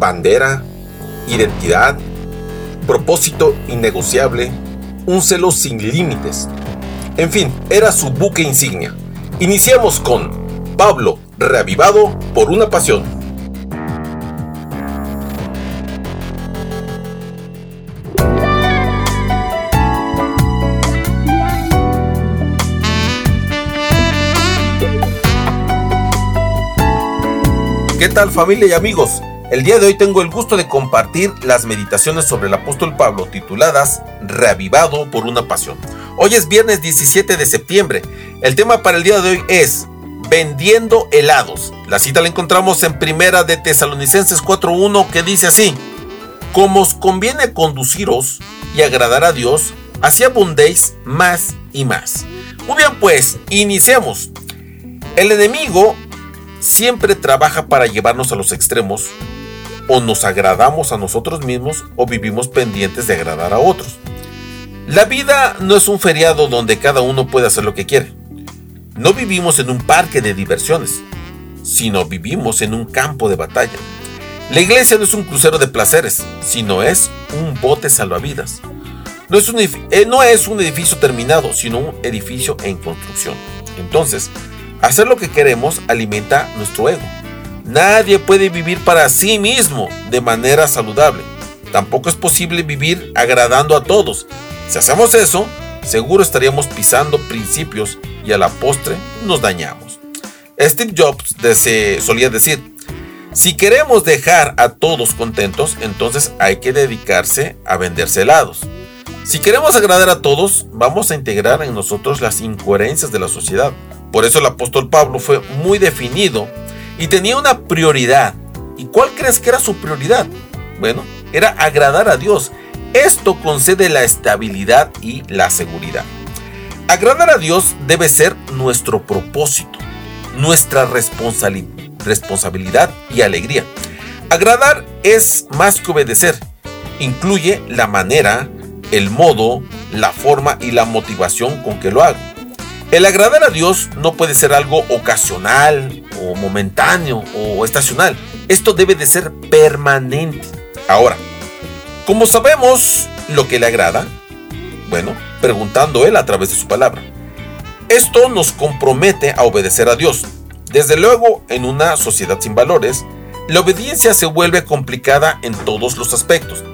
bandera, identidad, propósito innegociable, un celo sin límites. En fin, era su buque insignia. Iniciamos con Pablo, reavivado por una pasión. ¿Qué tal familia y amigos? El día de hoy tengo el gusto de compartir las meditaciones sobre el apóstol Pablo tituladas Reavivado por una pasión. Hoy es viernes 17 de septiembre. El tema para el día de hoy es Vendiendo helados. La cita la encontramos en Primera de Tesalonicenses 4.1 que dice así: Como os conviene conduciros y agradar a Dios, así abundéis más y más. Muy bien, pues, iniciemos. El enemigo siempre trabaja para llevarnos a los extremos o nos agradamos a nosotros mismos o vivimos pendientes de agradar a otros. La vida no es un feriado donde cada uno puede hacer lo que quiere. No vivimos en un parque de diversiones, sino vivimos en un campo de batalla. La iglesia no es un crucero de placeres, sino es un bote salvavidas. No es un, eh, no es un edificio terminado, sino un edificio en construcción. Entonces, hacer lo que queremos alimenta nuestro ego Nadie puede vivir para sí mismo de manera saludable. Tampoco es posible vivir agradando a todos. Si hacemos eso, seguro estaríamos pisando principios y a la postre nos dañamos. Steve Jobs solía decir, si queremos dejar a todos contentos, entonces hay que dedicarse a venderse helados. Si queremos agradar a todos, vamos a integrar en nosotros las incoherencias de la sociedad. Por eso el apóstol Pablo fue muy definido y tenía una prioridad. ¿Y cuál crees que era su prioridad? Bueno, era agradar a Dios. Esto concede la estabilidad y la seguridad. Agradar a Dios debe ser nuestro propósito, nuestra responsabilidad y alegría. Agradar es más que obedecer. Incluye la manera, el modo, la forma y la motivación con que lo hago. El agradar a Dios no puede ser algo ocasional o momentáneo o estacional. Esto debe de ser permanente. Ahora, ¿cómo sabemos lo que le agrada? Bueno, preguntando Él a través de su palabra. Esto nos compromete a obedecer a Dios. Desde luego, en una sociedad sin valores, la obediencia se vuelve complicada en todos los aspectos.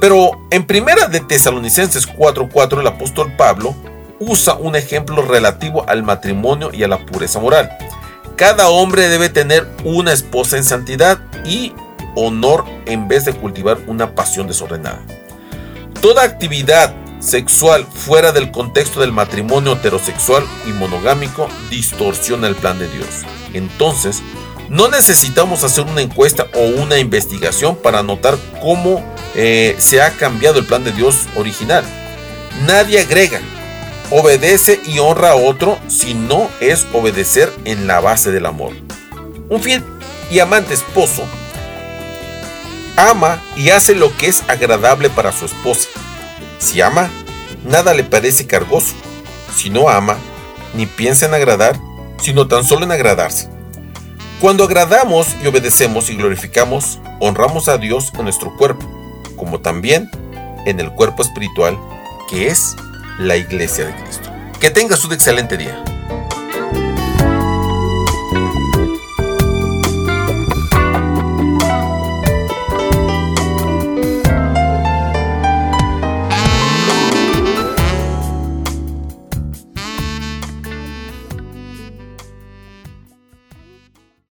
Pero en primera de Tesalonicenses 4:4 el apóstol Pablo usa un ejemplo relativo al matrimonio y a la pureza moral. Cada hombre debe tener una esposa en santidad y honor en vez de cultivar una pasión desordenada. Toda actividad sexual fuera del contexto del matrimonio heterosexual y monogámico distorsiona el plan de Dios. Entonces, no necesitamos hacer una encuesta o una investigación para notar cómo eh, se ha cambiado el plan de Dios original. Nadie agrega, obedece y honra a otro si no es obedecer en la base del amor. Un fiel y amante esposo ama y hace lo que es agradable para su esposa. Si ama, nada le parece cargoso. Si no ama, ni piensa en agradar, sino tan solo en agradarse. Cuando agradamos y obedecemos y glorificamos, honramos a Dios en nuestro cuerpo, como también en el cuerpo espiritual que es la iglesia de Cristo. Que tengas un excelente día.